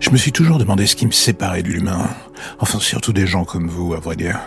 Je me suis toujours demandé ce qui me séparait de l'humain. Enfin, surtout des gens comme vous, à vrai dire.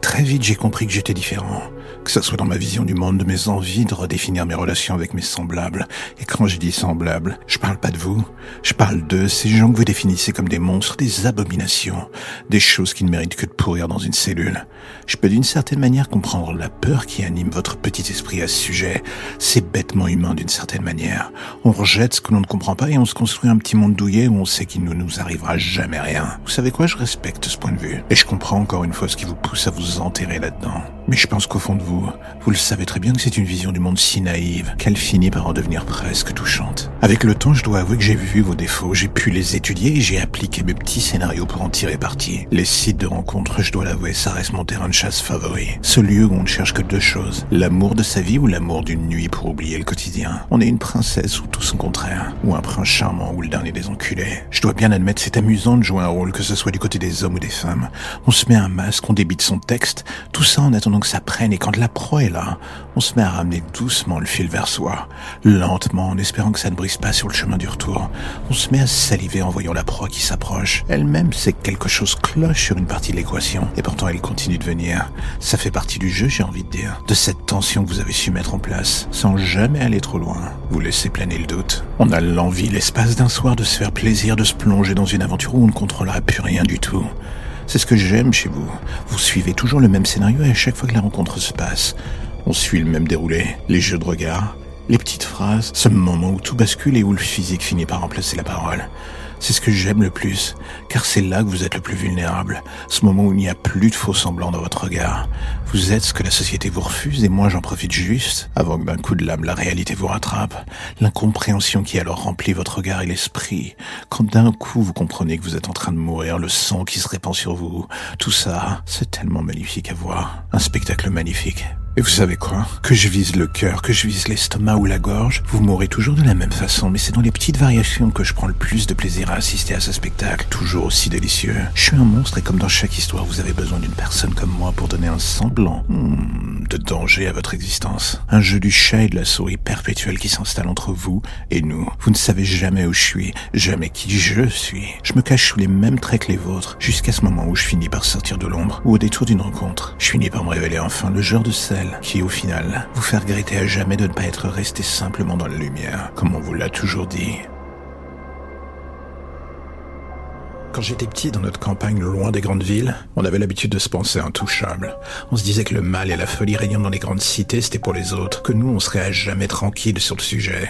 Très vite, j'ai compris que j'étais différent. Que ce soit dans ma vision du monde, de mes envies de redéfinir mes relations avec mes semblables. Et quand je dis semblables, je parle pas de vous. Je parle de ces gens que vous définissez comme des monstres, des abominations. Des choses qui ne méritent que de pourrir dans une cellule. Je peux d'une certaine manière comprendre la peur qui anime votre petit esprit à ce sujet. C'est bêtement humain d'une certaine manière. On rejette ce que l'on ne comprend pas et on se construit un petit monde douillet où on sait qu'il ne nous arrivera jamais rien. Vous savez quoi, je respecte ce point de vue. Et je comprends encore une fois ce qui vous pousse à vous enterrer là-dedans. Mais je pense qu'au fond de vous, vous le savez très bien que c'est une vision du monde si naïve qu'elle finit par en devenir presque touchante. Avec le temps, je dois avouer que j'ai vu vos défauts, j'ai pu les étudier et j'ai appliqué mes petits scénarios pour en tirer parti. Les sites de rencontres, je dois l'avouer, ça reste mon terrain de chasse favori. Ce lieu où on ne cherche que deux choses. L'amour de sa vie ou l'amour d'une nuit pour oublier le quotidien. On est une princesse ou tout son contraire. Ou un prince charmant ou le dernier des enculés. Je dois bien admettre, c'est amusant de jouer un rôle, que ce soit du côté des hommes ou des femmes. On se met un masque, on débite son texte, tout ça en attendant que ça prenne et quand la proie est là, on se met à ramener doucement le fil vers soi, lentement en espérant que ça ne brise pas sur le chemin du retour. On se met à saliver en voyant la proie qui s'approche. Elle-même sait que quelque chose cloche sur une partie de l'équation et pourtant elle continue de venir. Ça fait partie du jeu, j'ai envie de dire, de cette tension que vous avez su mettre en place, sans jamais aller trop loin. Vous laissez planer le doute. On a l'envie, l'espace d'un soir, de se faire plaisir, de se plonger dans une aventure où on ne contrôlera plus rien du tout. C'est ce que j'aime chez vous. Vous suivez toujours le même scénario et à chaque fois que la rencontre se passe, on suit le même déroulé. Les jeux de regard, les petites phrases, ce moment où tout bascule et où le physique finit par remplacer la parole. C'est ce que j'aime le plus, car c'est là que vous êtes le plus vulnérable, ce moment où il n'y a plus de faux semblants dans votre regard. Vous êtes ce que la société vous refuse et moi j'en profite juste, avant que d'un coup de lame la réalité vous rattrape. L'incompréhension qui alors remplit votre regard et l'esprit, quand d'un coup vous comprenez que vous êtes en train de mourir, le sang qui se répand sur vous, tout ça, c'est tellement magnifique à voir. Un spectacle magnifique. Et vous savez quoi? Que je vise le cœur, que je vise l'estomac ou la gorge, vous mourrez toujours de la même façon, mais c'est dans les petites variations que je prends le plus de plaisir à assister à ce spectacle, toujours aussi délicieux. Je suis un monstre et comme dans chaque histoire, vous avez besoin d'une personne comme moi pour donner un semblant hmm, de danger à votre existence. Un jeu du chat et de la souris perpétuel qui s'installe entre vous et nous. Vous ne savez jamais où je suis, jamais qui je suis. Je me cache sous les mêmes traits que les vôtres, jusqu'à ce moment où je finis par sortir de l'ombre, ou au détour d'une rencontre. Je finis par me révéler enfin le genre de qui, au final, vous fait regretter à jamais de ne pas être resté simplement dans la lumière, comme on vous l'a toujours dit. Quand j'étais petit dans notre campagne loin des grandes villes, on avait l'habitude de se penser intouchable. On se disait que le mal et la folie régnant dans les grandes cités, c'était pour les autres, que nous, on serait à jamais tranquille sur le sujet.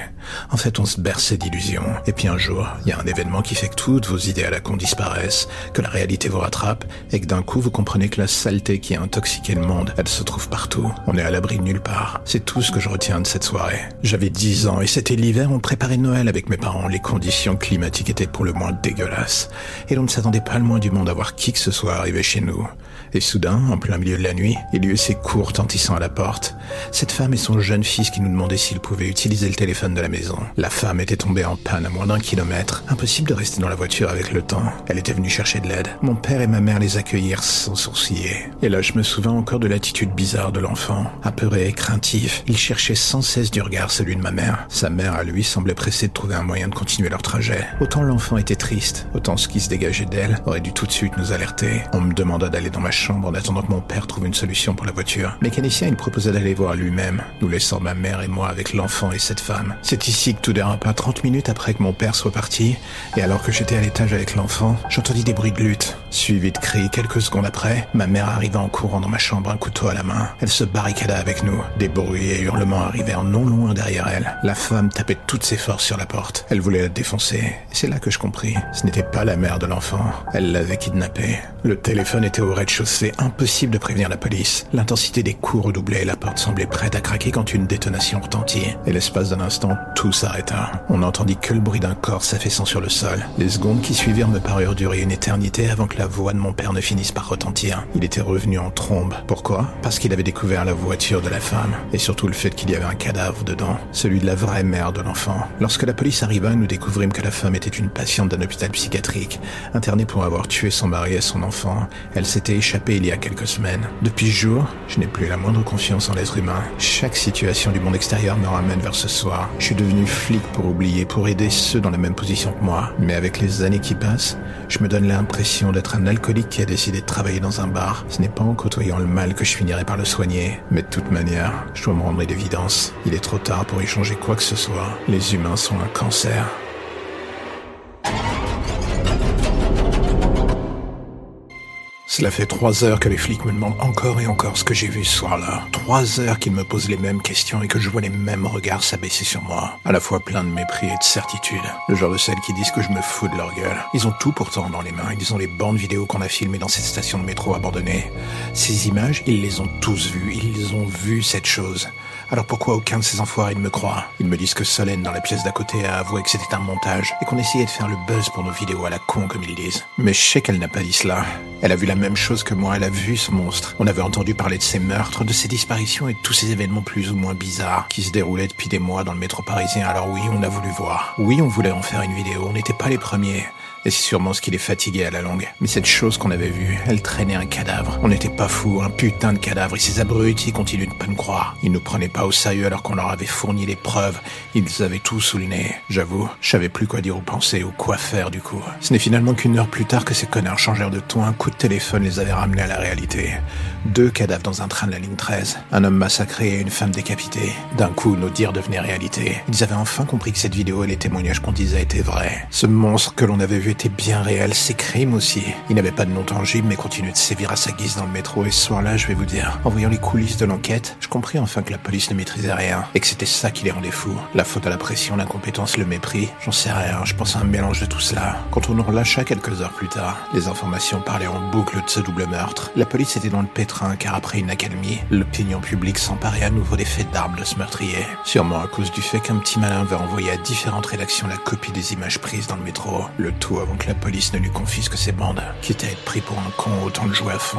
En fait, on se berçait d'illusions. Et puis un jour, il y a un événement qui fait que toutes vos idées à la con disparaissent, que la réalité vous rattrape, et que d'un coup, vous comprenez que la saleté qui a intoxiqué le monde, elle se trouve partout. On est à l'abri de nulle part. C'est tout ce que je retiens de cette soirée. J'avais 10 ans et c'était l'hiver, on préparait Noël avec mes parents. Les conditions climatiques étaient pour le moins dégueulasses et l'on ne s'attendait pas le moins du monde à voir qui que ce soit arriver chez nous. Et soudain, en plein milieu de la nuit, il y eut ses cours retentissant à la porte. Cette femme et son jeune fils qui nous demandaient s'ils pouvaient utiliser le téléphone de la maison. La femme était tombée en panne à moins d'un kilomètre. Impossible de rester dans la voiture avec le temps. Elle était venue chercher de l'aide. Mon père et ma mère les accueillirent sans sourciller. Et là, je me souviens encore de l'attitude bizarre de l'enfant. Apeuré, craintif, il cherchait sans cesse du regard celui de ma mère. Sa mère, à lui, semblait pressée de trouver un moyen de continuer leur trajet. Autant l'enfant était triste, autant ce qui se dégageait d'elle aurait dû tout de suite nous alerter. On me demanda d'aller dans ma chambre en attendant que mon père trouve une solution pour la voiture. Mécanicien, il proposa d'aller voir lui-même, nous laissant ma mère et moi avec l'enfant et cette femme. C'est ici que tout déropa 30 minutes après que mon père soit parti, et alors que j'étais à l'étage avec l'enfant, j'entendis des bruits de lutte. Suivi de cris quelques secondes après, ma mère arriva en courant dans ma chambre, un couteau à la main. Elle se barricada avec nous. Des bruits et hurlements arrivèrent non loin derrière elle. La femme tapait toutes ses forces sur la porte. Elle voulait la défoncer. C'est là que je compris. Ce n'était pas la mère de l'enfant. Elle l'avait kidnappé. Le téléphone était au rez-de-chaussée. Impossible de prévenir la police. L'intensité des coups redoublait. La porte semblait prête à craquer quand une détonation retentit. Et l'espace d'un instant, tout s'arrêta. On n'entendit que le bruit d'un corps s'affaissant sur le sol. Les secondes qui suivirent me parurent durer une éternité avant que la voix de mon père ne finisse par retentir. Il était revenu en trombe. Pourquoi? Parce qu'il avait découvert la voiture de la femme. Et surtout le fait qu'il y avait un cadavre dedans. Celui de la vraie mère de l'enfant. Lorsque la police arriva, nous découvrîmes que la femme était une patiente d'un hôpital psychiatrique, internée pour avoir tué son mari et son enfant. Elle s'était échappée il y a quelques semaines. Depuis ce jour, je n'ai plus la moindre confiance en l'être humain. Chaque situation du monde extérieur me ramène vers ce soir. Je suis devenu flic pour oublier, pour aider ceux dans la même position que moi. Mais avec les années qui passent, je me donne l'impression d'être un alcoolique qui a décidé de travailler dans un bar. Ce n'est pas en côtoyant le mal que je finirai par le soigner. Mais de toute manière, je dois me rendre une évidence. Il est trop tard pour y changer quoi que ce soit. Les humains sont un cancer. Cela fait trois heures que les flics me demandent encore et encore ce que j'ai vu ce soir-là. Trois heures qu'ils me posent les mêmes questions et que je vois les mêmes regards s'abaisser sur moi. À la fois plein de mépris et de certitude. Le genre de celles qui disent que je me fous de leur gueule. Ils ont tout pourtant dans les mains. Ils ont les bandes vidéo qu'on a filmées dans cette station de métro abandonnée. Ces images, ils les ont tous vues. Ils ont vu cette chose. Alors pourquoi aucun de ces enfoirés ne me croit? Ils me disent que Solène dans la pièce d'à côté a avoué que c'était un montage et qu'on essayait de faire le buzz pour nos vidéos à la con comme ils disent. Mais je sais qu'elle n'a pas dit cela. Elle a vu la même chose que moi, elle a vu ce monstre. On avait entendu parler de ces meurtres, de ces disparitions et de tous ces événements plus ou moins bizarres qui se déroulaient depuis des mois dans le métro parisien. Alors oui, on a voulu voir. Oui, on voulait en faire une vidéo, on n'était pas les premiers. Et c'est sûrement ce qui les fatiguait à la longue. Mais cette chose qu'on avait vue, elle traînait un cadavre. On n'était pas fous, un putain de cadavre. Et ces abrutis continuent de pas nous croire. Ils nous prenaient pas au sérieux alors qu'on leur avait fourni les preuves. Ils avaient tout sous le nez. J'avoue, je savais plus quoi dire ou penser ou quoi faire du coup. Ce n'est finalement qu'une heure plus tard que ces connards changèrent de ton. Un coup de téléphone les avait ramenés à la réalité. Deux cadavres dans un train de la ligne 13. Un homme massacré et une femme décapitée. D'un coup, nos dires devenaient réalité. Ils avaient enfin compris que cette vidéo et les témoignages qu'on disait étaient vrais. Ce monstre que l'on avait vu était bien réel, ses crimes aussi. Il n'avait pas de nom tangible mais continuait de sévir à sa guise dans le métro et ce soir-là, je vais vous dire, en voyant les coulisses de l'enquête, je compris enfin que la police ne maîtrisait rien et que c'était ça qui les rendait fous. La faute à la pression, l'incompétence, le mépris, j'en sais rien, je pense à un mélange de tout cela. Quand on nous relâcha quelques heures plus tard, les informations parlaient en boucle de ce double meurtre. La police était dans le pétrin car après une accalmie, l'opinion publique s'emparait à nouveau des faits d'armes de ce meurtrier. Sûrement à cause du fait qu'un petit malin avait envoyé à différentes rédactions la copie des images prises dans le métro. Le tout avant que la police ne lui confisque ses bandes. Quitte à être pris pour un con, autant le jouer à fond.